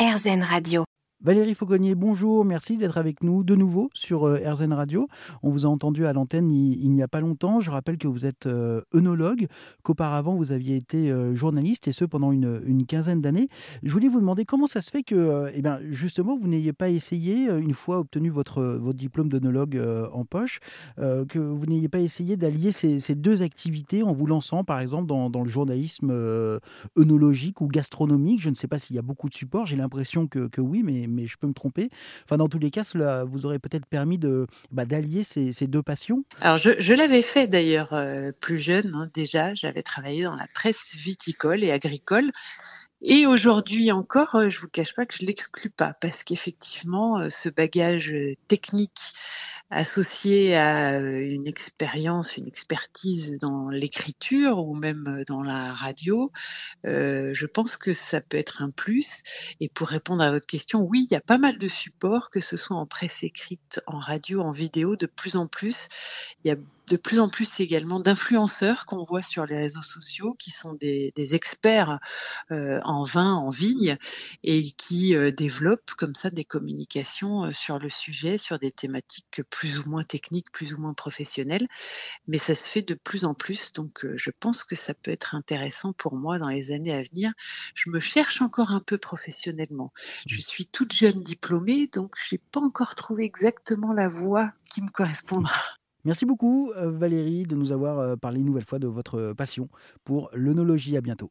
RZN Radio. Valérie Fauconnier, bonjour, merci d'être avec nous de nouveau sur euh, RZN Radio. On vous a entendu à l'antenne il, n'y a pas longtemps. Je rappelle que vous êtes euh, œnologue, qu'auparavant vous aviez été euh, journaliste et ce pendant une, quinzaine d'années. Je voulais vous demander comment ça se fait que, eh bien, justement, vous n'ayez pas essayé, une fois obtenu votre, votre diplôme d'œnologue en poche, que vous n'ayez pas essayé d'allier ces, deux activités en vous lançant, par exemple, dans, le journalisme œnologique ou gastronomique? Je ne sais pas s'il y a beaucoup de supports, j'ai l'impression que, que oui, mais mais je peux me tromper. Enfin, dans tous les cas, cela vous aurait peut-être permis de bah, d'allier ces, deux passions. Alors, je, l'avais fait d'ailleurs euh, plus jeune hein, déjà. J'avais travaillé dans la presse viticole et agricole. Et aujourd'hui encore, euh, je vous cache pas que je l'exclus pas parce qu'effectivement, euh, ce bagage technique associé à une expérience, une expertise dans l'écriture ou même dans la radio, euh, je pense que ça peut être un plus. Et pour répondre à votre question, oui, il y a pas mal de supports, que ce soit en presse écrite, en radio, en vidéo, de plus en plus. Il y a de plus en plus également d'influenceurs qu'on voit sur les réseaux sociaux, qui sont des, experts euh, en vin, en vigne, et qui euh, développent comme ça des communications euh, sur le sujet, sur des thématiques plus ou moins techniques, plus ou moins professionnelles. Mais ça se fait de plus en plus, donc je pense que ça peut être intéressant pour moi dans les années à venir. Je me cherche encore un peu professionnellement. Je mmh. suis toute jeune diplômée, donc je n'ai pas encore trouvé exactement la voie qui me correspondra. Merci beaucoup euh, Valérie de nous avoir euh, parlé une nouvelle fois de votre passion pour l'œnologie. À bientôt.